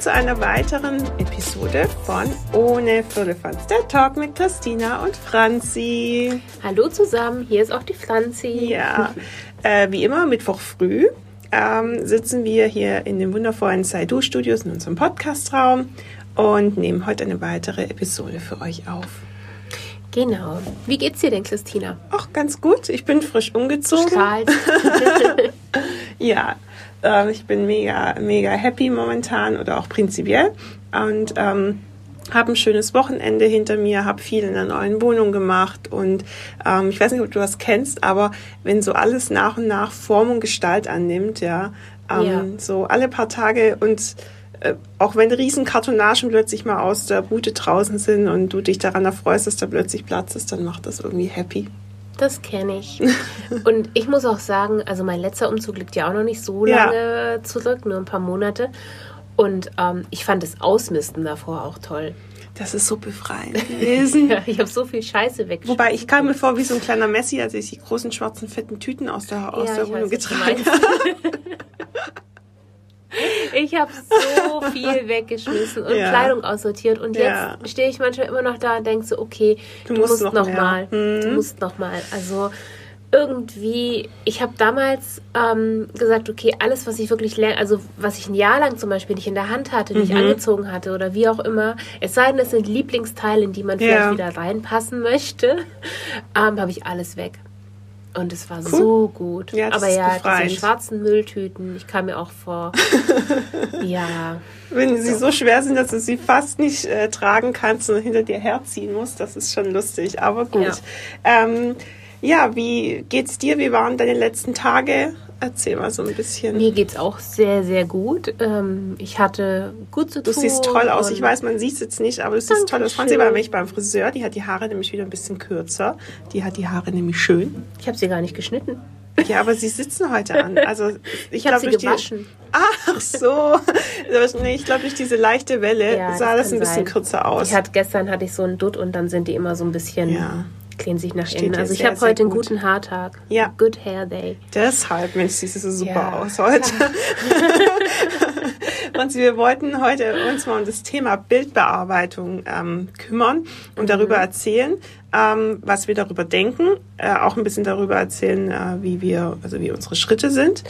Zu einer weiteren Episode von Ohne Firlefanz, der Talk mit Christina und Franzi. Hallo zusammen, hier ist auch die Franzi. Ja, äh, wie immer Mittwoch früh ähm, sitzen wir hier in den wundervollen Saidu Studios in unserem Podcastraum und nehmen heute eine weitere Episode für euch auf. Genau. Wie geht's dir denn, Christina? Ach, ganz gut. Ich bin frisch umgezogen. Strahlt. ja, äh, ich bin mega, mega happy momentan oder auch prinzipiell und ähm, habe ein schönes Wochenende hinter mir, habe viel in der neuen Wohnung gemacht und ähm, ich weiß nicht, ob du das kennst, aber wenn so alles nach und nach Form und Gestalt annimmt, ja, ähm, Ja. so alle paar Tage und äh, auch wenn riesen Kartonagen plötzlich mal aus der Bude draußen sind und du dich daran erfreust, dass da plötzlich Platz ist, dann macht das irgendwie happy. Das kenne ich. Und ich muss auch sagen, also mein letzter Umzug liegt ja auch noch nicht so Ja. lange zurück, nur ein paar Monate. Und ähm, ich fand das Ausmisten davor auch toll. Das ist so befreiend gewesen. Ja, ich habe so viel Scheiße weg. Wobei ich kam mir vor wie so ein kleiner Messi, als ich die großen schwarzen fetten Tüten aus der, aus Ja, der Wohnung getragen habe. Ich habe so viel weggeschmissen und Ja. Kleidung aussortiert. Und jetzt Ja. stehe ich manchmal immer noch da und denke so, okay, Du du, musst musst noch noch, mal. Mhm. Du musst noch mal. Also irgendwie, ich habe damals ähm, gesagt, okay, alles, was ich wirklich lerne, also was ich ein Jahr lang zum Beispiel nicht in der Hand hatte, Mhm. nicht angezogen hatte oder wie auch immer, es sei denn, es sind Lieblingsteile, in die man vielleicht Ja. wieder reinpassen möchte, ähm, habe ich alles weg. Und es war Cool. so gut. Ja, Aber ja, befreiend. diese schwarzen Mülltüten, ich kam mir auch vor, ja, Wenn sie so schwer sind, dass du sie fast nicht äh, tragen kannst und hinter dir herziehen musst, das ist schon lustig. Aber gut. Ja. Ähm, ja, wie geht's dir? Wie waren deine letzten Tage? Erzähl mal so ein bisschen. Mir geht's auch sehr, sehr gut. Ähm, ich hatte gut zu Du tun. siehst toll aus. Ich weiß, man sieht es jetzt nicht, aber du siehst toll aus. Franzi war nämlich beim Friseur. Die hat die Haare nämlich wieder ein bisschen kürzer. Die hat die Haare nämlich schön. Ich habe sie gar nicht geschnitten. Ja, aber sie sitzen heute an. Also ich, Ich habe sie durch die- gewaschen. Ach so. Ich glaube, durch diese leichte Welle Ja, sah das kann ein bisschen sein. kürzer aus. Ich hatte, gestern hatte ich so einen Dutt und dann sind die immer so ein bisschen, Ja. Klehen sich nach Steht innen. Also ich habe heute einen gut. guten Haartag. Ja. Good Hair Day. Deshalb, Mensch, siehst du so super Ja. aus heute. und wir wollten heute uns mal um das Thema Bildbearbeitung ähm, kümmern und darüber Mhm. erzählen, ähm, was wir darüber denken, äh, auch ein bisschen darüber erzählen, äh, wie wir, also wie unsere Schritte sind.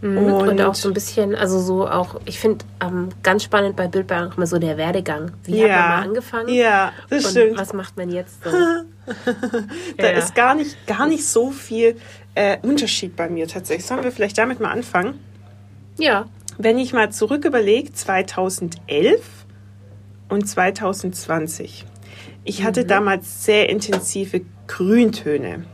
Mhm. Und, auch so ein bisschen, also so auch, ich finde ähm, ganz spannend bei Bildbearbeitung immer so der Werdegang. Wie hat man mal angefangen? Ja, das und stimmt. was macht man jetzt so? Da Ja. ist gar nicht, gar nicht so viel äh, Unterschied bei mir tatsächlich. Sollen wir vielleicht damit mal anfangen? Ja, Wenn ich mal zurück überlege, 2011 und 2020. Ich Mhm. hatte damals sehr intensive Grüntöne.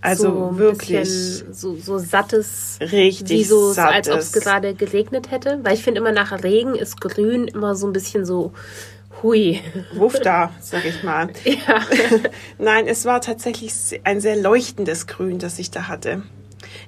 Also so wirklich so, so sattes, richtig wie so, als ob sattes. es gerade geregnet hätte. Weil ich finde immer nach Regen ist grün immer so ein bisschen so hui. Wuff da, sag ich mal. Ja. Nein, es war tatsächlich ein sehr leuchtendes Grün, das ich da hatte.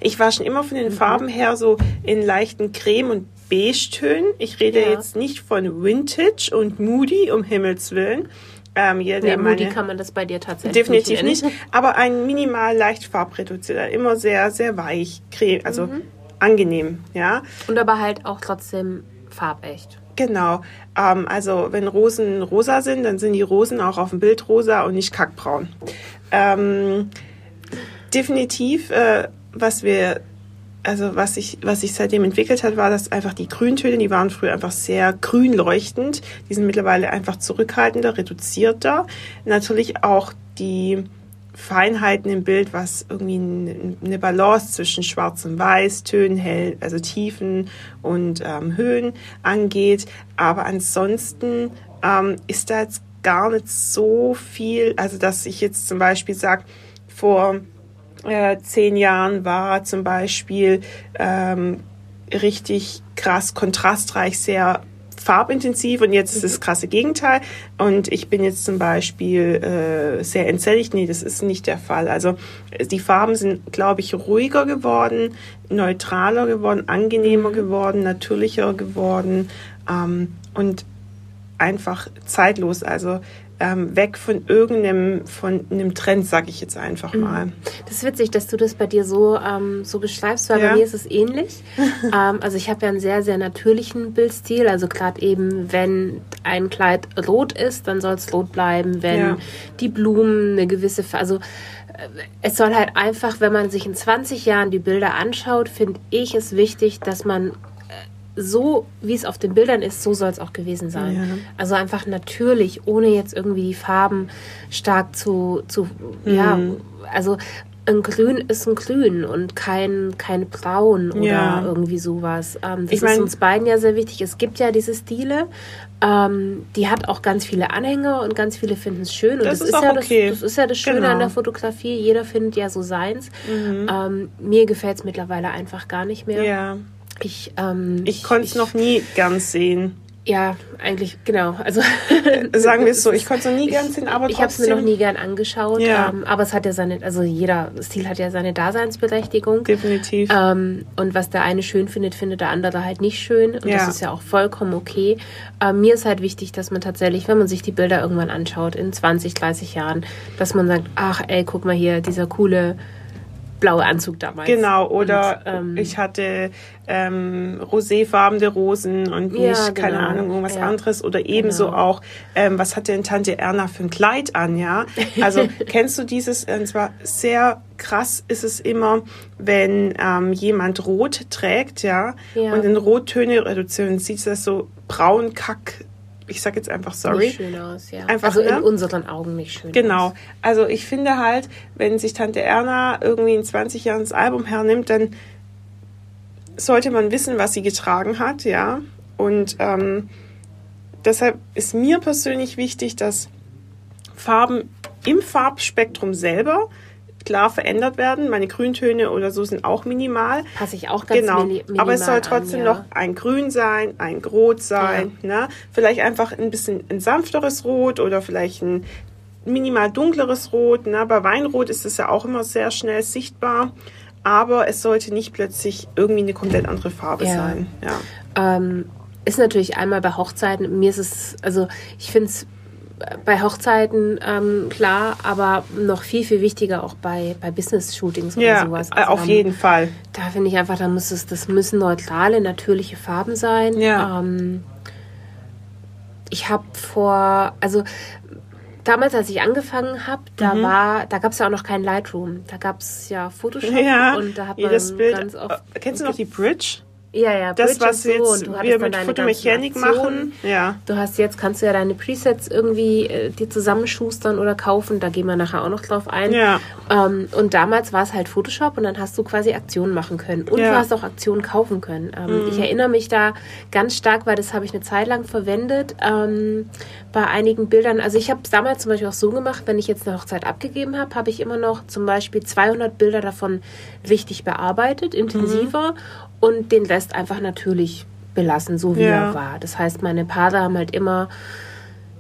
Ich war schon immer von Mhm. den Farben her so in leichten Creme- und Beige-Tönen. Ich rede Ja. jetzt nicht von Vintage und Moody, um Himmels Willen. Ähm, jeder, Nee, Moody kann man das bei dir tatsächlich Definitiv nicht. nicht, aber ein minimal leicht farbreduzierter, immer sehr, sehr weich, creme, also Mhm. angenehm, ja. Und aber halt auch trotzdem farbecht. Genau. Ähm, also wenn Rosen rosa sind, dann sind die Rosen auch auf dem Bild rosa und nicht kackbraun. Ähm, definitiv, äh, was wir, also was sich, was sich seitdem entwickelt hat, war, dass einfach die Grüntöne, die waren früher einfach sehr grün leuchtend. Die sind mittlerweile einfach zurückhaltender, reduzierter. Natürlich auch die Feinheiten im Bild, was irgendwie eine Balance zwischen Schwarz und Weiß, Tönen, hell, also Tiefen und ähm, Höhen angeht. Aber ansonsten ähm, ist da jetzt gar nicht so viel, also dass ich jetzt zum Beispiel sage, vor äh, zehn Jahren war zum Beispiel ähm, richtig krass kontrastreich, sehr farbintensiv und jetzt ist das krasse Gegenteil. Und ich bin jetzt zum Beispiel äh, sehr entsättigt. Nee, das ist nicht der Fall. Also die Farben sind, glaube ich, ruhiger geworden, neutraler geworden, angenehmer geworden, natürlicher geworden ähm, und einfach zeitlos. Also ähm, weg von irgendeinem von einem Trend, sage ich jetzt einfach Mhm. mal. Das ist witzig, dass du das bei dir so, ähm, so beschreibst, weil Ja. bei mir ist es ähnlich. ähm, also ich habe ja einen sehr, sehr natürlichen Bildstil. Also gerade eben, wenn ein Kleid rot ist, dann soll es rot bleiben. Wenn Ja. die Blumen eine gewisse, also äh, es soll halt einfach, wenn man sich in 20 Jahren die Bilder anschaut, finde ich es wichtig, dass man so, wie es auf den Bildern ist, so soll es auch gewesen sein. Ja. Also einfach natürlich, ohne jetzt irgendwie die Farben stark zu, zu ja, Mhm. also ein Grün ist ein Grün und kein, kein Braun oder Ja. irgendwie sowas. Ähm, das Ich mein- ist uns beiden ja sehr wichtig. Es gibt ja diese Stile, ähm, die hat auch ganz viele Anhänger und ganz viele finden es schön. Und Das das, ist ist, ja okay. das, das ist ja das Schöne Genau. Mhm. an der Fotografie. Jeder findet ja so seins. Ähm, mir gefällt es mittlerweile einfach gar nicht mehr. Ja, Ich, ähm, ich konnte es noch nie ganz sehen. Ja, eigentlich, genau. Also Sagen wir es so, ich konnte es noch nie ganz sehen, aber ich habe es mir noch nie gern angeschaut. Ja. Ähm, aber es hat ja seine, also jeder Stil hat ja seine Daseinsberechtigung. Definitiv. Ähm, und was der eine schön findet, findet der andere halt nicht schön. Und Ja. das ist ja auch vollkommen okay. Ähm, mir ist halt wichtig, dass man tatsächlich, wenn man sich die Bilder irgendwann anschaut, in 20, 30 Jahren, dass man sagt, ach ey, guck mal hier, dieser coole blaue Anzug damals. Genau, oder Und, ähm, ich hatte ähm, roséfarbene Rosen und nicht, Ja, keine genau. Ahnung, irgendwas Ja. anderes. Oder ebenso Genau. auch, ähm, was hat denn Tante Erna für ein Kleid an, ja? Also kennst du dieses, und zwar sehr krass ist es immer, wenn ähm, jemand rot trägt, ja, Ja. und in Rottöne reduzieren, sieht das so braun, kack, ich sag jetzt einfach sorry. Nicht schön aus, ja. Einfach, also in ne? unseren Augen nicht schön. Genau. Aus. Also ich finde halt, wenn sich Tante Erna irgendwie in 20 Jahren das Album hernimmt, dann sollte man wissen, was sie getragen hat, ja. Und ähm, deshalb ist mir persönlich wichtig, dass Farben im Farbspektrum selber klar verändert werden. Meine Grüntöne oder so sind auch minimal. Passe ich auch ganz Genau, mini- minimal aber es soll trotzdem an, ja. noch ein Grün sein, ein Rot sein, ne? Vielleicht einfach ein bisschen ein sanfteres Rot oder vielleicht ein minimal dunkleres Rot. Ne? Bei Weinrot ist es ja auch immer sehr schnell sichtbar, aber es sollte nicht plötzlich irgendwie eine komplett andere Farbe Ja. sein. Ja. Ähm, ist natürlich einmal bei Hochzeiten, mir ist es, also ich finde es bei Hochzeiten ähm, klar, aber noch viel, viel wichtiger auch bei, bei Business-Shootings oder Ja, sowas. äh, auf ähm, jeden Fall. Da finde ich einfach, da muss es, das müssen neutrale, natürliche Farben sein. Ja. Ähm, ich habe vor, also damals, als ich angefangen habe, da war, da gab es ja auch noch keinen Lightroom. Da gab es ja Photoshop Ja, und da hat man Bild. ganz oft. äh, kennst du noch die Bridge? Ja, ja, Das, Bridge was so, jetzt wir mit Aktionen. machen. Ja. Du hast jetzt, kannst du ja deine Presets irgendwie äh, dir zusammenschustern oder kaufen. Da gehen wir nachher auch noch drauf ein. Ja. Ähm, und damals war es halt Photoshop und dann hast du quasi Aktionen machen können. Und Ja. Mhm. du hast auch Aktionen kaufen können. Ähm, Ich erinnere mich da ganz stark, weil das habe ich eine Zeit lang verwendet ähm, bei einigen Bildern. Also ich habe es damals zum Beispiel auch so gemacht, wenn ich jetzt eine Hochzeit abgegeben habe, habe ich immer noch zum Beispiel 200 Bilder davon richtig bearbeitet, intensiver Mhm. Und den Rest einfach natürlich belassen, so wie Ja. er war. Das heißt, meine Paare haben halt immer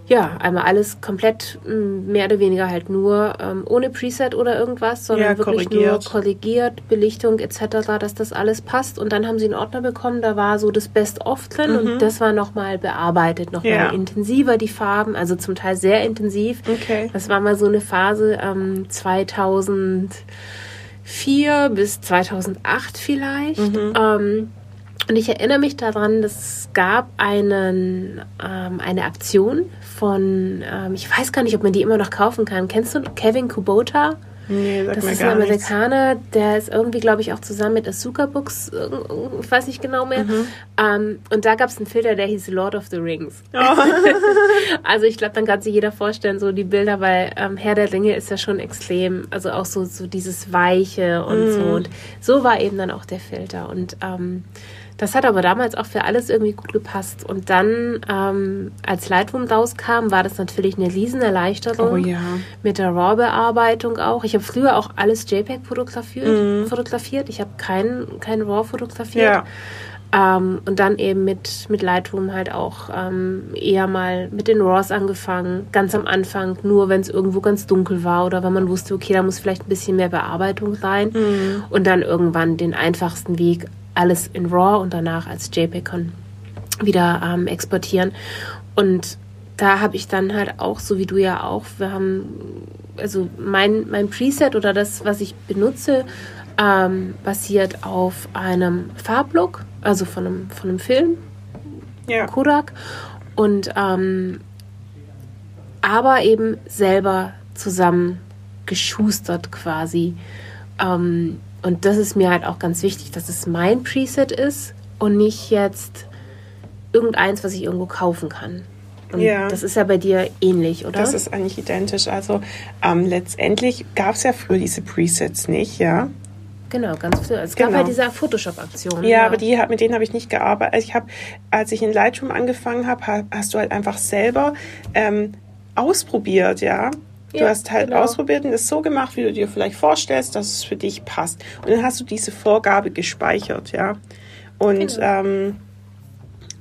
ja, einmal alles komplett m, mehr oder weniger halt nur ähm, ohne Preset oder irgendwas, sondern Ja, wirklich korrigiert. nur korrigiert, Belichtung etc., dass das alles passt. Und dann haben sie einen Ordner bekommen, da war so das Best-of drin und das war nochmal bearbeitet, nochmal Mhm. Ja. intensiver die Farben, also zum Teil sehr intensiv. Okay. Das war mal so eine Phase ähm, 2004 bis 2008 vielleicht. Mhm. Ähm, und ich erinnere mich daran, es gab einen, ähm, eine Aktion von, ähm, ich weiß gar nicht, ob man die immer noch kaufen kann. Kennst du Kevin Kubota? Nee, sag Das ist ein gar nichts. Amerikaner, der ist irgendwie, glaube ich, auch zusammen mit Asuka Books, ich weiß nicht genau mehr. Mhm. Ähm, und da gab es einen Filter, der hieß Lord of the Rings. also ich glaube, dann kann sich jeder vorstellen, so die Bilder, weil ähm, Herr der Ringe ist ja schon extrem, also auch so, so dieses Weiche und so. Mhm. Und so war eben dann auch der Filter. Und ähm, das hat aber damals auch für alles irgendwie gut gepasst. Und dann, ähm, als Lightroom rauskam, war das natürlich eine Riesenerleichterung Oh ja. mit der RAW-Bearbeitung auch. Ich habe früher auch alles JPEG fotografiert. fotografiert. Ich habe kein, kein RAW fotografiert. Mhm. Ja. Ähm, und dann eben mit, mit Lightroom halt auch ähm, eher mal mit den RAWs angefangen. Ganz am Anfang, nur wenn es irgendwo ganz dunkel war oder wenn man wusste, okay, da muss vielleicht ein bisschen mehr Bearbeitung rein. Mhm. Und dann irgendwann den einfachsten Weg, alles in RAW und danach als JPEG wieder ähm, exportieren. Und da habe ich dann halt auch, so wie du ja auch, wir haben, also mein, mein Preset oder das, was ich benutze, ähm, basiert auf einem Farblook, also von einem, von einem Film, ja. Kodak. Und ähm, aber eben selber zusammen geschustert quasi. Ähm, und das ist mir halt auch ganz wichtig, dass es mein Preset ist und nicht jetzt irgendeins, was ich irgendwo kaufen kann. Und ja. das ist ja bei dir ähnlich, oder? Das ist eigentlich identisch. Also ähm, letztendlich gab es ja früher diese Presets nicht, ja. Genau, ganz früh. Es gab genau. halt diese Photoshop-Aktion. Ja, ja, aber die, mit denen habe ich nicht gearbeitet. Also ich habe, als ich in Lightroom angefangen habe, hast du halt einfach selber ähm, ausprobiert, ja. Du ja, hast halt genau. ausprobiert und es so gemacht, wie du dir vielleicht vorstellst, dass es für dich passt. Und dann hast du diese Vorgabe gespeichert, ja. Und genau. ähm,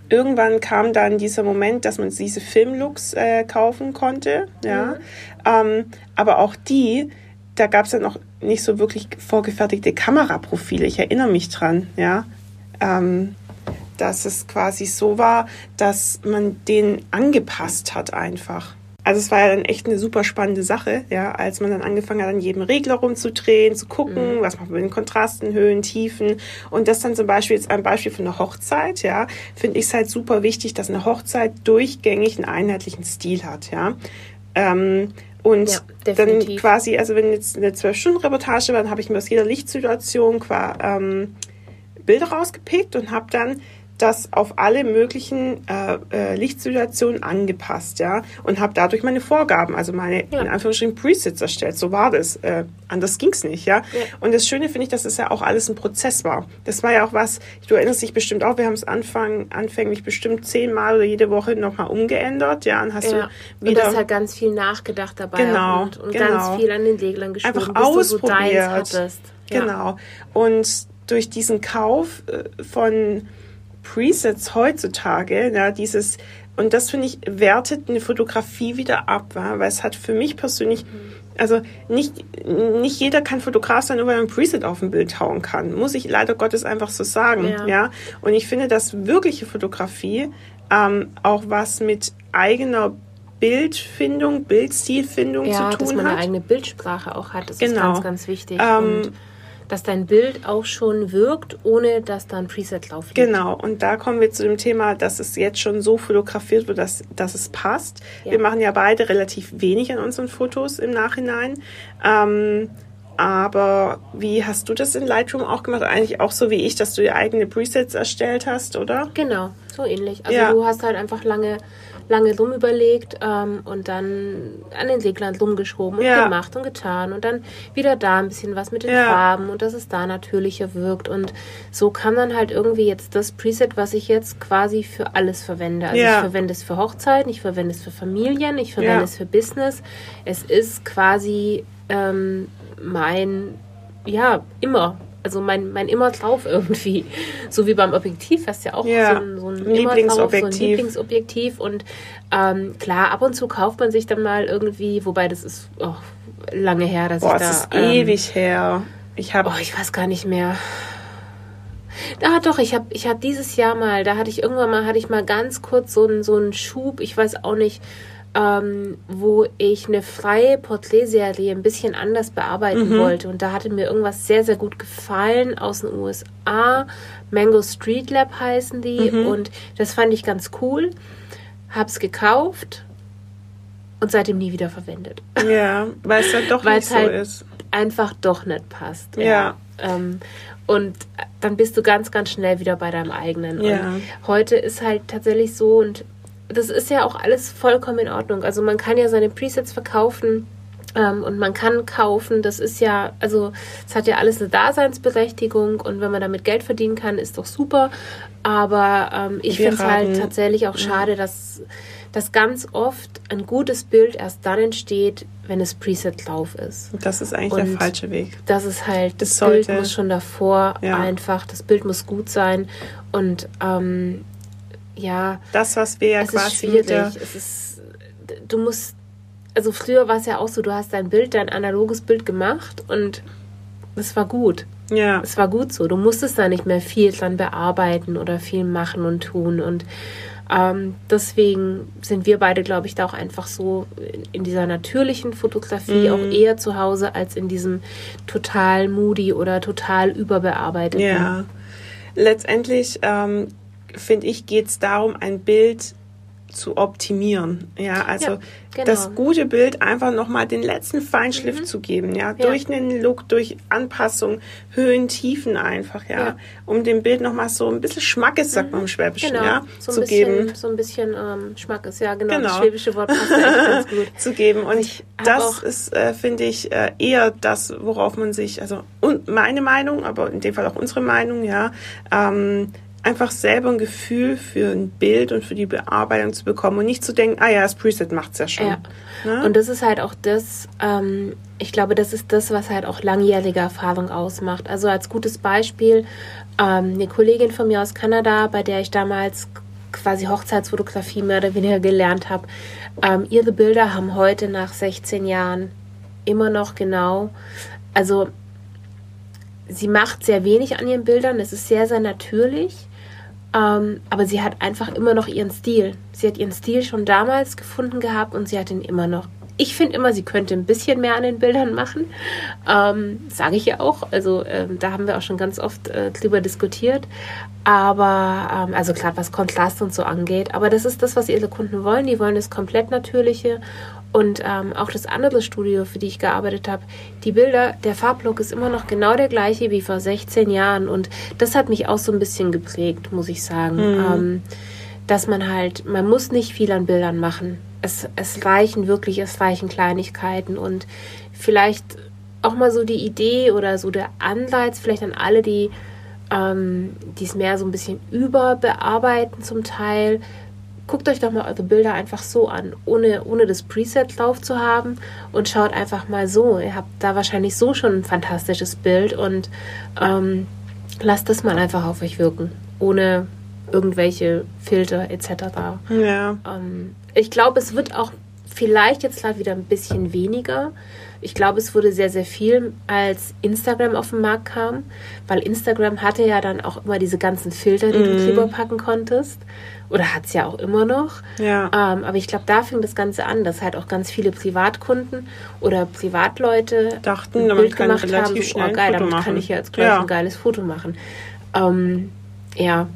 irgendwann kam dann dieser Moment, dass man diese Filmlooks äh, kaufen konnte, ja. Mhm. Ähm, aber auch die, da gab es ja noch nicht so wirklich vorgefertigte Kameraprofile. Ich erinnere mich dran, ja. Ähm, dass es quasi so war, dass man den angepasst hat einfach. Also es war ja dann echt eine super spannende Sache, ja, als man dann angefangen hat, an jedem Regler rumzudrehen, zu gucken, mhm. was macht man mit den Kontrasten, Höhen, Tiefen. Und das dann zum Beispiel jetzt ein Beispiel von einer Hochzeit, ja, finde ich es halt super wichtig, dass eine Hochzeit durchgängig einen einheitlichen Stil hat, ja. Ähm, und ja, dann quasi, also wenn jetzt eine zwölf Stunden Reportage war, dann habe ich mir aus jeder Lichtsituation quasi ähm, Bilder rausgepickt und habe dann das auf alle möglichen äh, äh, Lichtsituationen angepasst, ja, und habe dadurch meine Vorgaben, also meine ja. in Anführungsstrichen Presets erstellt. So war das. Äh, anders ging's nicht, ja? ja. Und das Schöne finde ich, dass es ja auch alles ein Prozess war. Das war ja auch was. Du erinnerst dich bestimmt auch. Wir haben es Anfang anfänglich bestimmt zehnmal oder jede Woche nochmal umgeändert, ja, und hast ja. du wieder. Und das hat ganz viel nachgedacht dabei genau, und, und genau. ganz viel an den Reglern geschrieben, Einfach bis ausprobiert. So hattest. Genau. Und durch diesen Kauf äh, von Presets heutzutage, ja, dieses, und das finde ich, wertet eine Fotografie wieder ab, weil es hat für mich persönlich, also nicht, nicht jeder kann Fotograf sein, nur weil er ein Preset auf ein Bild hauen kann. Muss ich leider Gottes einfach so sagen, ja. ja? Und ich finde, dass wirkliche Fotografie ähm, auch was mit eigener Bildfindung, Bildstilfindung ja, zu tun hat. Ja, dass man eine eigene Bildsprache auch hat, das genau. ist ganz, ganz wichtig. Ähm, dass dein Bild auch schon wirkt, ohne dass da ein Preset laufen. Genau, und da kommen wir zu dem Thema, dass es jetzt schon so fotografiert wird, dass, dass es passt. Ja. Wir machen ja beide relativ wenig an unseren Fotos im Nachhinein. Ähm, aber wie hast du das in Lightroom auch gemacht? Eigentlich auch so wie ich, dass du dir eigene Presets erstellt hast, oder? Genau, so ähnlich. Also ja. du hast halt einfach lange lange rumüberlegt ähm, und dann an den Reglern rumgeschoben und ja. gemacht und getan und dann wieder da ein bisschen was mit den ja. Farben und dass es da natürlicher wirkt und so kam dann halt irgendwie jetzt das Preset, was ich jetzt quasi für alles verwende. Also ja. ich verwende es für Hochzeiten, ich verwende es für Familien, ich verwende es für Business. Es ist quasi ähm, mein, ja, immer also mein, mein immer drauf irgendwie. So wie beim Objektiv, hast ja auch ja, so ein, so ein Lieblingsobjektiv. so ein Lieblingsobjektiv. Und ähm, klar, ab und zu kauft man sich dann mal irgendwie, wobei das ist oh, lange her, dass Boah, ich da. Das ist ähm, ewig her. Ich habe. Oh, ich weiß gar nicht mehr. Ah, doch, ich habe ich hab dieses Jahr mal, da hatte ich irgendwann mal, hatte ich mal ganz kurz so einen so einen Schub, ich weiß auch nicht, ähm, wo ich eine freie Porträtserie ein bisschen anders bearbeiten mhm. wollte. Und da hatte mir irgendwas sehr, sehr gut gefallen aus den USA. Mango Street Lab heißen die. Mhm. Und das fand ich ganz cool. Hab's gekauft und seitdem nie wieder verwendet. Ja, weil es halt doch nicht so halt ist. Einfach doch nicht passt. Ja. ja. Ähm, und dann bist du ganz, ganz schnell wieder bei deinem eigenen. Ja. Und heute ist halt tatsächlich so, und das ist ja auch alles vollkommen in Ordnung. Also man kann ja seine Presets verkaufen. Ähm, und man kann kaufen, das ist ja, also es hat ja alles eine Daseinsberechtigung und wenn man damit Geld verdienen kann, ist doch super. Aber ähm, ich finde es halt tatsächlich auch schade, dass, dass ganz oft ein gutes Bild erst dann entsteht, wenn es Preset drauf ist. Das ist eigentlich und der falsche Weg. Das ist halt, das, das Bild muss schon davor ja. einfach, das Bild muss gut sein und ähm, ja. Das, was wir ja es quasi. Ist schwierig. Es ist, du musst, also früher war es ja auch so, du hast dein Bild, dein analoges Bild gemacht und es war gut. Ja. Es war gut so. Du musstest da nicht mehr viel dran bearbeiten oder viel machen und tun. Und Ähm, deswegen sind wir beide, glaube ich, da auch einfach so in dieser natürlichen Fotografie mhm. auch eher zu Hause als in diesem total moody oder total überbearbeiteten. Ja, letztendlich ähm, finde ich, geht es darum, ein Bild zu optimieren. Ja, also ja, genau. das gute Bild einfach nochmal den letzten Feinschliff mhm. zu geben, ja, ja, durch einen Look, durch Anpassung, Höhen, Tiefen einfach, ja, ja. um dem Bild nochmal so ein bisschen Schmackes, sagt man im Schwäbischen, genau. ja, so zu bisschen, geben. So ein bisschen ähm, Schmackes, ja, genau, genau. das schwäbische Wort passt ganz gut. zu geben und ich das ist, äh, finde ich, äh, eher das, worauf man sich, also und meine Meinung, aber in dem Fall auch unsere Meinung, ja, ähm, einfach selber ein Gefühl für ein Bild und für die Bearbeitung zu bekommen und nicht zu denken, ah ja, das Preset macht es ja schon. Ja. Ne? Und das ist halt auch das, ähm, ich glaube, das ist das, was halt auch langjährige Erfahrung ausmacht. Also als gutes Beispiel, ähm, eine Kollegin von mir aus Kanada, bei der ich damals quasi Hochzeitsfotografie mehr oder weniger gelernt habe, ähm, ihre Bilder haben heute nach 16 Jahren immer noch genau, also sie macht sehr wenig an ihren Bildern, es ist sehr, sehr natürlich ähm, aber sie hat einfach immer noch ihren Stil. Sie hat ihren Stil schon damals gefunden gehabt und sie hat ihn immer noch. Ich finde immer, sie könnte ein bisschen mehr an den Bildern machen. Ähm, Sage ich ja auch. Also ähm, da haben wir auch schon ganz oft äh, drüber diskutiert. Aber, ähm, also klar, was Kontrast und so angeht. Aber das ist das, was ihre Kunden wollen. Die wollen das komplett Natürliche. Und ähm, auch das andere Studio, für die ich gearbeitet habe, die Bilder, der Farblook ist immer noch genau der gleiche wie vor 16 Jahren. Und das hat mich auch so ein bisschen geprägt, muss ich sagen. Mhm. Ähm, dass man halt, man muss nicht viel an Bildern machen. Es, es reichen wirklich, es reichen Kleinigkeiten und vielleicht auch mal so die Idee oder so der Anreiz, vielleicht an alle, die ähm, es mehr so ein bisschen überbearbeiten zum Teil, guckt euch doch mal eure Bilder einfach so an, ohne, ohne das Preset drauf zu haben und schaut einfach mal so. Ihr habt da wahrscheinlich so schon ein fantastisches Bild und ähm, lasst das mal einfach auf euch wirken, ohne irgendwelche Filter etc. Ja. Ähm, ich glaube, es wird auch vielleicht jetzt gerade wieder ein bisschen weniger. Ich glaube, es wurde sehr, sehr viel, als Instagram auf den Markt kam, weil Instagram hatte ja dann auch immer diese ganzen Filter, die mm. du drüber packen konntest. Oder hat es ja auch immer noch. Ja. Ähm, aber ich glaube, da fing das Ganze an, dass halt auch ganz viele Privatkunden oder Privatleute dachten, ein Bild gemacht haben, so, oh geil, damit machen. kann ich ja jetzt gleich ja. ein geiles Foto machen. Ähm, ja,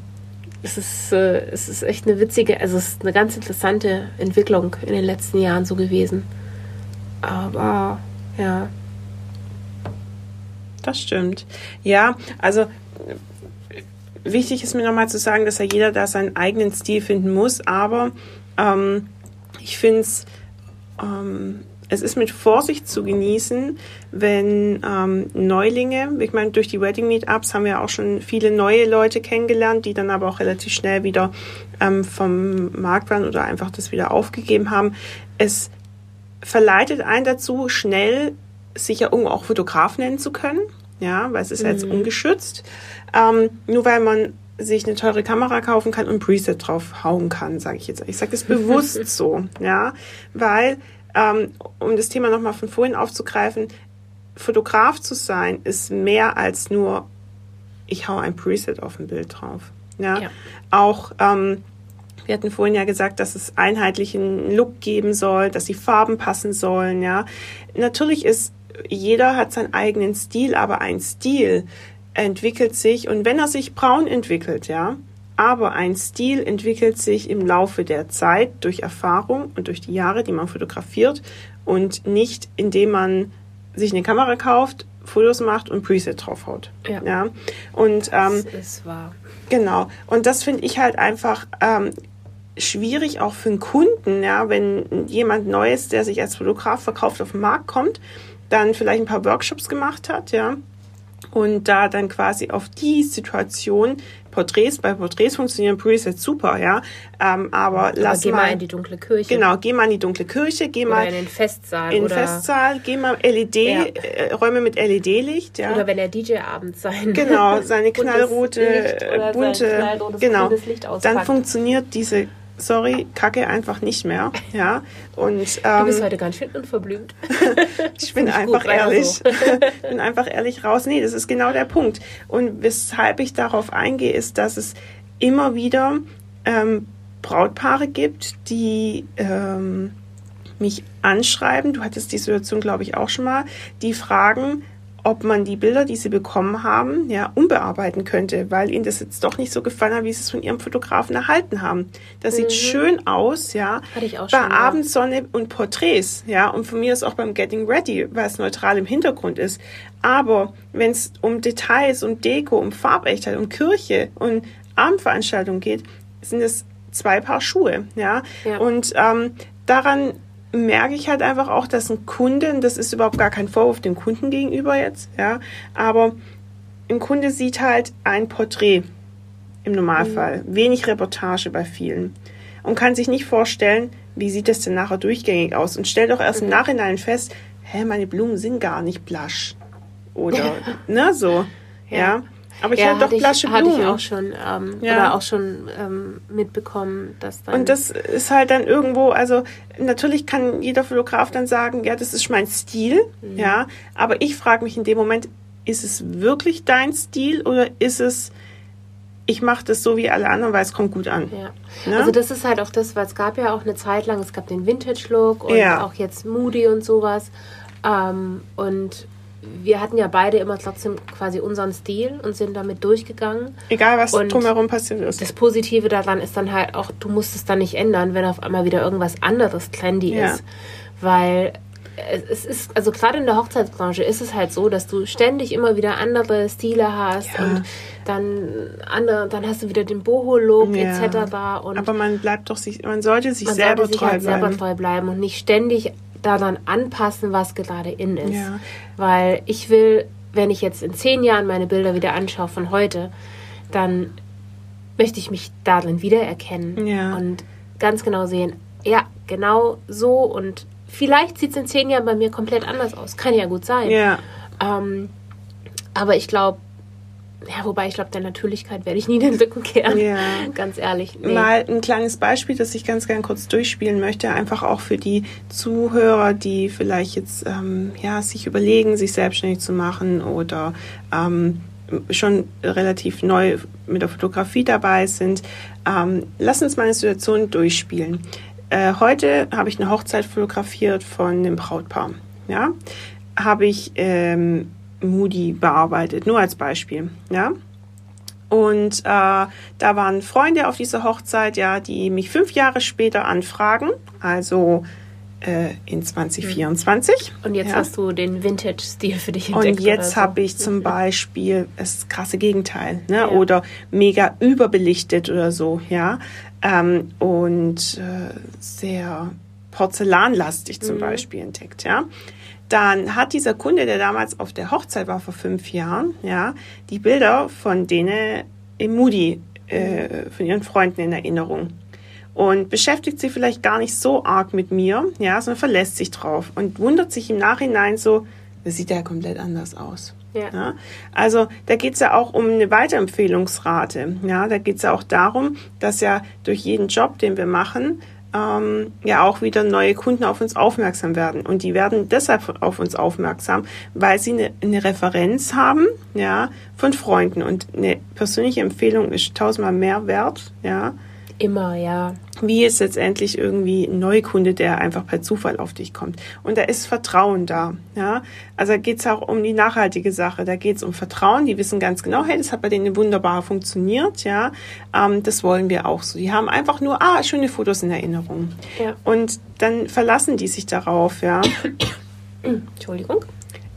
es ist, äh, es ist echt eine witzige, also es ist eine ganz interessante Entwicklung in den letzten Jahren so gewesen. Aber ja. Das stimmt. Ja, also wichtig ist mir nochmal zu sagen, dass ja jeder da seinen eigenen Stil finden muss, aber ähm, ich finde es ähm, es ist mit Vorsicht zu genießen, wenn ähm, Neulinge, ich meine, durch die Wedding Meetups haben wir auch schon viele neue Leute kennengelernt, die dann aber auch relativ schnell wieder ähm, vom Markt waren oder einfach das wieder aufgegeben haben. Es verleitet einen dazu, schnell sich ja irgendwo auch Fotograf nennen zu können, ja, weil es ist mhm. ja jetzt ungeschützt. Ähm, nur weil man sich eine teure Kamera kaufen kann und ein Preset drauf hauen kann, sage ich jetzt. Ich sage das bewusst so, ja, weil ähm, um das Thema nochmal von vorhin aufzugreifen, Fotograf zu sein ist mehr als nur, ich hau ein Preset auf ein Bild drauf. Ja, ja. auch ähm, wir hatten vorhin ja gesagt, dass es einheitlichen Look geben soll, dass die Farben passen sollen. Ja, natürlich ist jeder hat seinen eigenen Stil, aber ein Stil entwickelt sich und wenn er sich braun entwickelt, ja, aber ein Stil entwickelt sich im Laufe der Zeit durch Erfahrung und durch die Jahre, die man fotografiert und nicht indem man sich eine Kamera kauft, Fotos macht und Preset draufhaut. Ja. ja? Und ähm, das ist wahr. Genau. Und das finde ich halt einfach ähm, schwierig auch für einen Kunden, ja, wenn jemand Neues, der sich als Fotograf verkauft, auf den Markt kommt, dann vielleicht ein paar Workshops gemacht hat, ja, und da dann quasi auf die Situation Porträts, bei Porträts funktionieren Presets super, ja, ähm, aber, aber lass geh mal, mal in die dunkle Kirche. Genau, geh mal in die dunkle Kirche, geh oder mal in den Festsaal in oder Festsaal, geh mal LED ja. äh, Räume mit LED-Licht, ja. Oder wenn der DJ abends sein genau seine knallrote bunte genau dann funktioniert diese sorry, kacke einfach nicht mehr. Ja, und, ähm, du bist heute ganz schön unverblümt. ich bin einfach gut, ehrlich. So. bin einfach ehrlich raus. Nee, das ist genau der Punkt. Und weshalb ich darauf eingehe, ist, dass es immer wieder ähm, Brautpaare gibt, die ähm, mich anschreiben, du hattest die Situation, glaube ich, auch schon mal, die fragen, ob man die Bilder, die sie bekommen haben, ja, umbearbeiten könnte, weil ihnen das jetzt doch nicht so gefallen hat, wie sie es von ihrem Fotografen erhalten haben. Das mhm. sieht schön aus, ja. Hatte ich auch bei schon, Abendsonne und Porträts, ja, und von mir ist auch beim Getting Ready, weil es neutral im Hintergrund ist. Aber wenn es um Details, um Deko, um Farbechtheit, um Kirche und Abendveranstaltung geht, sind es zwei Paar Schuhe, ja. ja. Und ähm, daran merke ich halt einfach auch, dass ein Kunde, das ist überhaupt gar kein Vorwurf dem Kunden gegenüber jetzt, ja, aber ein Kunde sieht halt ein Porträt im Normalfall, mhm. wenig Reportage bei vielen und kann sich nicht vorstellen, wie sieht das denn nachher durchgängig aus und stellt auch erst mhm. im Nachhinein fest, hä, meine Blumen sind gar nicht blasch oder ne so, ja. ja. Aber ich ja, hatte doch Flasche Blumen. Hatte ich auch schon, ähm, ja. oder auch schon ähm, mitbekommen, dass dann... Und das ist halt dann irgendwo, also natürlich kann jeder Fotograf dann sagen, ja, das ist mein Stil, mhm. ja, aber ich frage mich in dem Moment, ist es wirklich dein Stil oder ist es ich mache das so wie alle anderen, weil es kommt gut an. Ja. Ne? Also das ist halt auch das, weil es gab ja auch eine Zeit lang, es gab den Vintage-Look und ja. auch jetzt Moody und sowas. Ähm, und wir hatten ja beide immer trotzdem quasi unseren Stil und sind damit durchgegangen. Egal, was und drumherum passiert ist. Das Positive daran ist dann halt auch, du musst es dann nicht ändern, wenn auf einmal wieder irgendwas anderes trendy ja. ist. Weil es ist, also gerade in der Hochzeitsbranche ist es halt so, dass du ständig immer wieder andere Stile hast ja. und dann andere, dann hast du wieder den Boho-Look ja. etc. Und Aber man bleibt doch sich, man sollte sich man selber sollte sich treu halt bleiben. selber treu bleiben und nicht ständig daran anpassen, was gerade in ist. Ja. Weil ich will, wenn ich jetzt in zehn Jahren meine Bilder wieder anschaue von heute, dann möchte ich mich darin wiedererkennen ja. und ganz genau sehen, ja, genau so und vielleicht sieht es in zehn Jahren bei mir komplett anders aus. Kann ja gut sein. Ja. Ähm, aber ich glaube, ja, wobei ich glaube, der Natürlichkeit werde ich nie den Rücken kehren. Ja. Ganz ehrlich. Nee. Mal ein kleines Beispiel, das ich ganz gern kurz durchspielen möchte, einfach auch für die Zuhörer, die vielleicht jetzt ähm, ja, sich überlegen, sich selbstständig zu machen oder ähm, schon relativ neu mit der Fotografie dabei sind. Ähm, lass uns mal eine Situation durchspielen. Äh, heute habe ich eine Hochzeit fotografiert von einem Brautpaar. Ja, habe ich ähm, Moody bearbeitet, nur als Beispiel, ja. Und äh, da waren Freunde auf dieser Hochzeit, ja, die mich fünf Jahre später anfragen, also äh, in 2024. Und jetzt ja. hast du den Vintage-Stil für dich entdeckt. Und jetzt so. habe ich zum Beispiel das krasse Gegenteil, ne? Ja. Oder mega überbelichtet oder so, ja. Ähm, und äh, sehr porzellanlastig zum mhm. Beispiel entdeckt, ja dann hat dieser Kunde, der damals auf der Hochzeit war vor fünf Jahren, ja, die Bilder von denen im Moody, äh, von ihren Freunden in Erinnerung. Und beschäftigt sich vielleicht gar nicht so arg mit mir, ja, sondern verlässt sich drauf und wundert sich im Nachhinein so, das sieht ja komplett anders aus. Ja. ja. Also da geht es ja auch um eine Weiterempfehlungsrate. Ja, da geht es ja auch darum, dass ja durch jeden Job, den wir machen, ähm, ja auch wieder neue Kunden auf uns aufmerksam werden. Und die werden deshalb auf uns aufmerksam, weil sie eine, eine Referenz haben, ja, von Freunden. Und eine persönliche Empfehlung ist tausendmal mehr wert, ja, Immer, ja. Wie ist letztendlich irgendwie ein Neukunde, der einfach per Zufall auf dich kommt. Und da ist Vertrauen da. Ja? Also da geht es auch um die nachhaltige Sache. Da geht es um Vertrauen. Die wissen ganz genau, hey, das hat bei denen wunderbar funktioniert. Ja? Ähm, das wollen wir auch so. Die haben einfach nur, ah, schöne Fotos in Erinnerung. Ja. Und dann verlassen die sich darauf. Ja? Entschuldigung.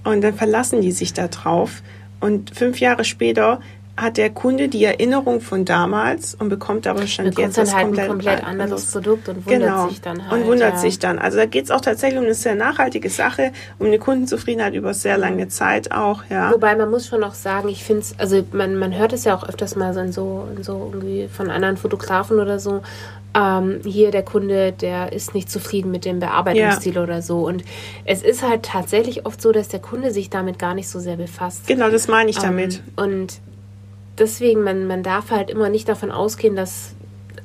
Und dann verlassen die sich da drauf. Und fünf Jahre später hat der Kunde die Erinnerung von damals und bekommt aber schon jetzt dann halt komplett, ein komplett anderes Produkt und wundert genau, sich dann halt. Und wundert ja. sich dann. Also da geht es auch tatsächlich um eine sehr nachhaltige Sache, um eine Kundenzufriedenheit über sehr lange Zeit auch, ja. Wobei man muss schon auch sagen, ich finde es, also man, man hört es ja auch öfters mal so in so, in so irgendwie von anderen Fotografen oder so, ähm, hier der Kunde, der ist nicht zufrieden mit dem Bearbeitungsstil ja. oder so. Und es ist halt tatsächlich oft so, dass der Kunde sich damit gar nicht so sehr befasst. Genau, das meine ich damit. Ähm, und deswegen, man, man darf halt immer nicht davon ausgehen, dass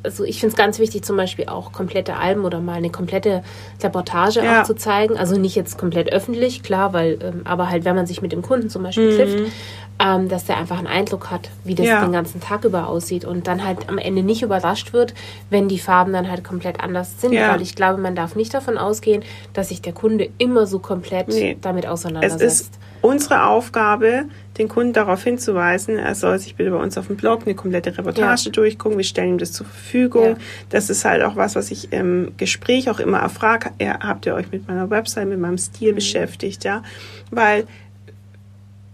also ich finde es ganz wichtig, zum Beispiel auch komplette Alben oder mal eine komplette Reportage ja. auch zu zeigen. Also nicht jetzt komplett öffentlich, klar, weil, ähm, aber halt, wenn man sich mit dem Kunden zum Beispiel mhm. trifft, ähm, dass der einfach einen Eindruck hat, wie das Ja. den ganzen Tag über aussieht und dann halt am Ende nicht überrascht wird, wenn die Farben dann halt komplett anders sind. Ja. Weil ich glaube, man darf nicht davon ausgehen, dass sich der Kunde immer so komplett Nee. damit Es auseinandersetzt. ist unsere Aufgabe, den Kunden darauf hinzuweisen, er soll sich bitte bei uns auf dem Blog eine komplette Reportage Ja. durchgucken. Wir stellen ihm das zur Verfügung. Ja. Das ist halt auch was, was ich im Gespräch auch immer erfrage. Ja, habt ihr euch mit meiner Website, mit meinem Stil Mhm. beschäftigt, ja? Weil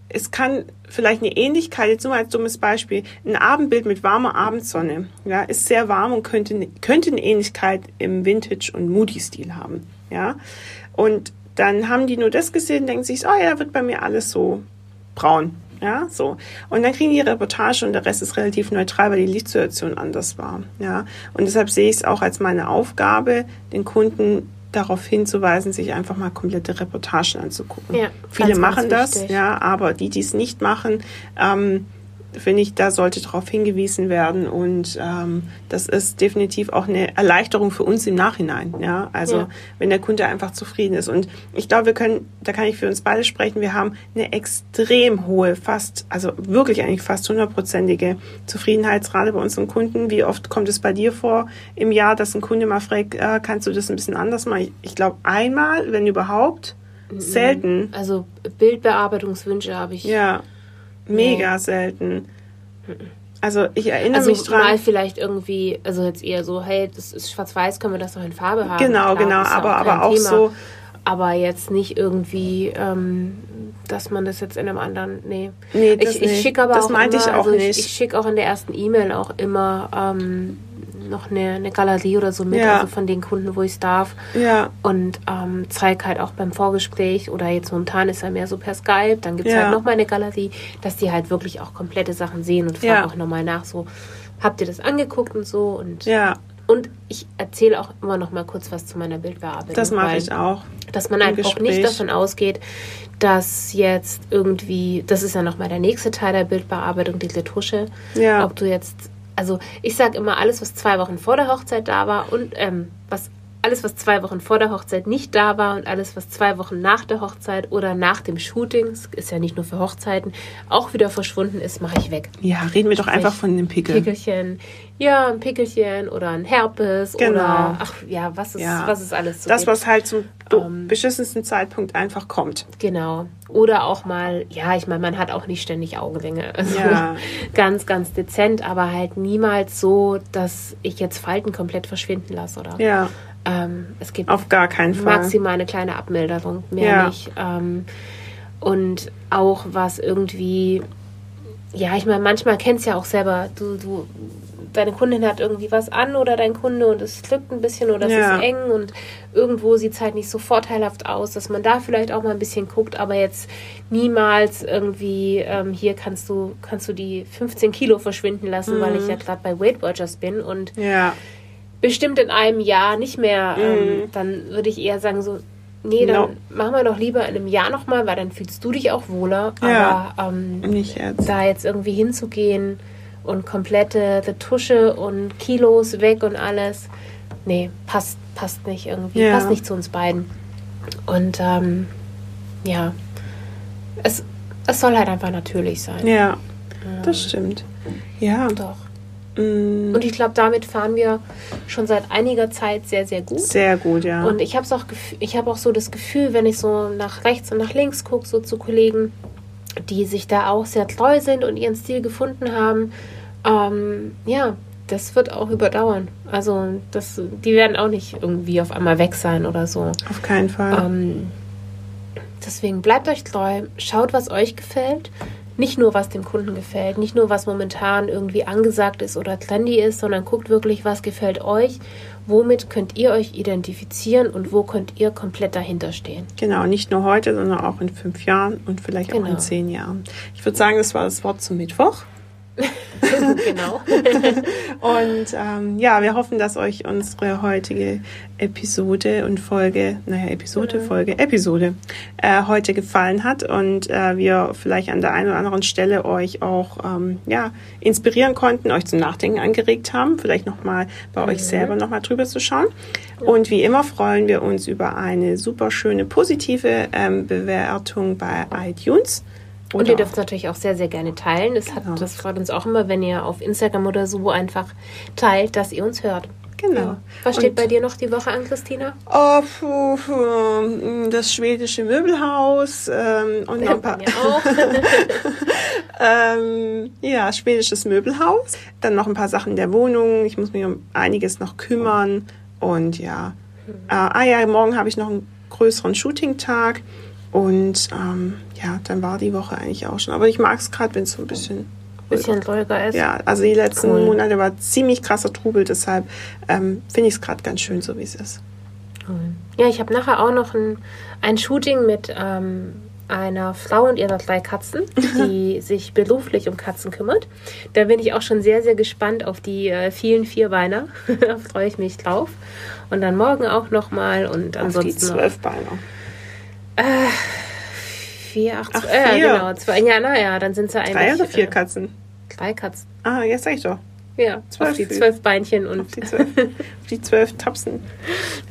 es kann vielleicht eine Ähnlichkeit, jetzt nur als dummes Beispiel, ein Abendbild mit warmer Abendsonne, ja, ist sehr warm und könnte, könnte eine Ähnlichkeit im Vintage- und Moody-Stil haben, ja. Und dann haben die nur das gesehen, denken sich, oh ja, wird bei mir alles so braun, ja, so. Und dann kriegen die Reportage und der Rest ist relativ neutral, weil die Lichtsituation anders war, ja. Und deshalb sehe ich es auch als meine Aufgabe, den Kunden darauf hinzuweisen, sich einfach mal komplette Reportagen anzugucken. Ja, Viele machen das, wichtig. ja, aber die, die es nicht machen, ähm, finde ich, da sollte darauf hingewiesen werden und ähm, das ist definitiv auch eine Erleichterung für uns im Nachhinein, ja, also Ja. wenn der Kunde einfach zufrieden ist und ich glaube, wir können, da kann ich für uns beide sprechen, wir haben eine extrem hohe, fast, also wirklich eigentlich fast hundertprozentige Zufriedenheitsrate bei unseren Kunden. Wie oft kommt es bei dir vor im Jahr, dass ein Kunde mal fragt, äh, kannst du das ein bisschen anders machen? Ich, ich glaube einmal, wenn überhaupt, selten. Also Bildbearbeitungswünsche habe ich. Ja, mega selten. Also ich erinnere Also mich mal dran. vielleicht irgendwie, also jetzt eher so, hey, das ist schwarz-weiß, können wir das noch in Farbe haben? Genau, genau, ist ja aber, kein aber auch Thema. so, Aber jetzt nicht irgendwie, ähm, dass man das jetzt in einem anderen, nee. Nee, das ich, ich nicht. schicke aber Das auch meinte immer, ich auch also nicht. Ich, ich schicke auch in der ersten E-Mail auch immer ähm, noch eine, eine Galerie oder so mit, Ja. also von den Kunden, wo ich es darf. ja, Und ähm, zeige halt auch beim Vorgespräch oder jetzt momentan ist er mehr so per Skype, dann gibt es Ja. halt nochmal eine Galerie, dass die halt wirklich auch komplette Sachen sehen und frage Ja. auch nochmal nach, so, habt ihr das angeguckt und so und, ja, und ich erzähle auch immer noch mal kurz was zu meiner Bildbearbeitung. das mache ich auch. dass man einfach auch nicht davon ausgeht, dass jetzt irgendwie, das ist ja nochmal der nächste Teil der Bildbearbeitung, diese Tusche, Ja. ob du jetzt, also ich sage immer, alles, was zwei Wochen vor der Hochzeit da war und ähm, was alles, was zwei Wochen vor der Hochzeit nicht da war und alles, was zwei Wochen nach der Hochzeit oder nach dem Shooting, ist ja nicht nur für Hochzeiten, auch wieder verschwunden ist, mache ich weg. Ja, reden wir doch einfach von dem Pickel. Pickelchen, ja, ein Pickelchen oder ein Herpes Genau. oder ach ja, was ist, Ja. was ist alles so Das, gibt. was halt zum Ähm. beschissensten Zeitpunkt einfach kommt. Genau. Oder auch mal, ja, ich meine, man hat auch nicht ständig Augenringe. Also Ja. ganz, ganz dezent, aber halt niemals so, dass ich jetzt Falten komplett verschwinden lasse, oder? Ja, Ähm, es gibt auf gar keinen Fall. maximal eine kleine Abmilderung, mehr Ja. nicht. Ähm, und auch was irgendwie, ja, ich meine, manchmal kennst ja auch selber, du, du, deine Kundin hat irgendwie was an oder dein Kunde und es drückt ein bisschen oder es Ja. ist eng und irgendwo sieht es halt nicht so vorteilhaft aus, dass man da vielleicht auch mal ein bisschen guckt, aber jetzt niemals irgendwie, ähm, hier kannst du, kannst du die 15 Kilo verschwinden lassen, weil Mhm. ich ja gerade bei Weight Watchers bin und Ja, bestimmt in einem Jahr nicht mehr, ähm, Mhm. dann würde ich eher sagen so, nee, dann No. machen wir doch lieber in einem Jahr nochmal, weil dann fühlst du dich auch wohler. Ja. Aber ähm, nicht jetzt. da jetzt irgendwie hinzugehen und komplette Tusche und Kilos weg und alles, nee, passt, passt nicht irgendwie, Ja. passt nicht zu uns beiden. Und ähm, ja, es, es soll halt einfach natürlich sein. Ja, das stimmt. Ja, Doch. Mm, Und ich glaube, damit fahren wir schon seit einiger Zeit sehr, sehr gut. sehr gut, ja. Und ich habe auch, ich habe auch so das Gefühl, wenn ich so nach rechts und nach links gucke, so zu Kollegen, die sich da auch sehr treu sind und ihren Stil gefunden haben, ähm, ja, das wird auch überdauern. Also das, die werden auch nicht irgendwie auf einmal weg sein oder so. auf keinen Fall. Ähm, deswegen bleibt euch treu, schaut, was euch gefällt. Nicht nur, was dem Kunden gefällt, nicht nur, was momentan irgendwie angesagt ist oder trendy ist, sondern guckt wirklich, was gefällt euch, womit könnt ihr euch identifizieren und wo könnt ihr komplett dahinter stehen. Genau, nicht nur heute, sondern auch in fünf Jahren und vielleicht auch Genau. in zehn Jahren. Ich würde sagen, das war das Wort zum Mittwoch. Genau. Und ähm, ja, wir hoffen, dass euch unsere heutige Episode und Folge, naja, Episode, Folge, Episode äh, heute gefallen hat und äh, wir vielleicht an der einen oder anderen Stelle euch auch ähm, ja, inspirieren konnten, euch zum Nachdenken angeregt haben, vielleicht nochmal bei euch selber nochmal drüber zu schauen. Und wie immer freuen wir uns über eine super schöne positive ähm, Bewertung bei iTunes. Und ihr dürft es natürlich auch sehr, sehr gerne teilen. Das, hat, Genau. das freut uns auch immer, wenn ihr auf Instagram oder so einfach teilt, dass ihr uns hört. Genau. Was steht Und- bei dir noch die Woche an, Christina? Oh, puh, puh, das schwedische Möbelhaus ähm, und Ja, ein paar, ähm, ja, schwedisches Möbelhaus. Dann noch ein paar Sachen der Wohnung. Ich muss mich um einiges noch kümmern. Und ja, äh, ah ja, morgen habe ich noch einen größeren Shooting-Tag. Und ähm, ja, dann war die Woche eigentlich auch schon. Aber ich mag es gerade, wenn es so ein bisschen Bisschen ruhiger ist. Ja, also die letzten Cool. Monate war ziemlich krasser Trubel, deshalb ähm, finde ich es gerade ganz schön, so wie es ist. Ja, ich habe nachher auch noch ein, ein Shooting mit ähm, einer Frau und ihrer drei Katzen, die sich beruflich um Katzen kümmert. Da bin ich auch schon sehr, sehr gespannt auf die äh, vielen Vierbeiner. da freue ich mich drauf. Und dann morgen auch nochmal und Auf die ansonsten noch zwölf Beine. Vier, acht, Ach, äh, vier. genau, zwei, ja, naja, dann sind es ja eigentlich Drei oder vier äh, Katzen? drei Katzen. Ah, jetzt sag ich doch. Ja, Zwölf auf die zwölf Beinchen und Auf die zwölf, auf die zwölf Tapsen.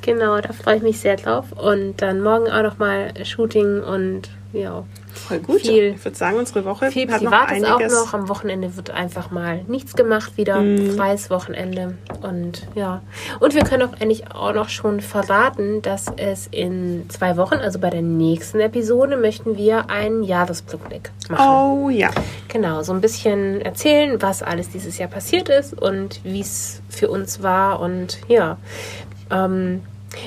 genau, da freue ich mich sehr drauf. Und dann morgen auch nochmal Shooting und ja, Voll gut. Viel- ich würde sagen, unsere Woche Viel hat noch Privates auch einiges. noch. Am Wochenende wird einfach mal nichts gemacht, wieder Mhm. freies Wochenende. Und ja. Und wir können auch eigentlich auch noch schon verraten, dass es in zwei Wochen, also bei der nächsten Episode, möchten wir einen Jahresrückblick machen. Oh ja. Genau, so ein bisschen erzählen, was alles dieses Jahr passiert ist und wie es für uns war. Und ja, ähm,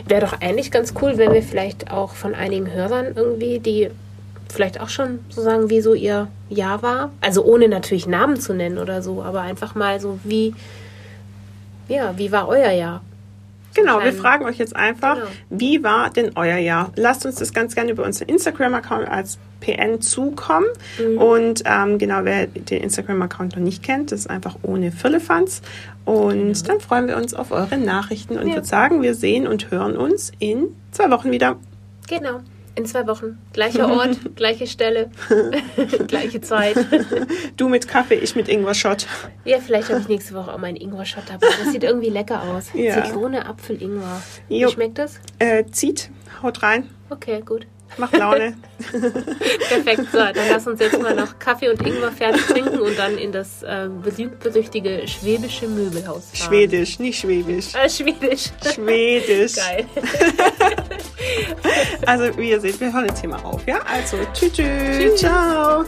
wäre doch eigentlich ganz cool, wenn wir vielleicht auch von einigen Hörern irgendwie, die vielleicht auch schon so sagen, wie so ihr Jahr war. Also ohne natürlich Namen zu nennen oder so, aber einfach mal so, wie, ja, wie war euer Jahr? Genau, wir fragen euch jetzt einfach, Genau. wie war denn euer Jahr? Lasst uns das ganz gerne über unseren Instagram-Account als PN zukommen. Mhm. Und ähm, genau, wer den Instagram-Account noch nicht kennt, das ist einfach ohne Firlefanz. Und dann freuen wir uns auf eure Nachrichten und Genau. Ja. würde sagen, wir sehen und hören uns in zwei Wochen wieder. Genau, in zwei Wochen. Gleicher Ort, gleiche Stelle, gleiche Zeit. Du mit Kaffee, ich mit Ingwer-Shot. Ja, vielleicht habe ich nächste Woche auch meinen Ingwer-Shot dabei. Das sieht irgendwie lecker aus. Ja. Zitrone, Apfel, Ingwer. Jo. Wie schmeckt das? Äh, zieht, haut rein, Okay, gut. Macht Laune. Perfekt. So, dann lass uns jetzt mal noch Kaffee und Ingwer fertig trinken und dann in das äh, berühmt-berüchtigte schwäbische Möbelhaus fahren. Schwedisch, nicht Schwäbisch. Äh, Schwedisch. Schwedisch. Geil. Also, wie ihr seht, wir hören jetzt hier mal auf, ja? Also, tschüss, tschüss. Tschüss. ciao.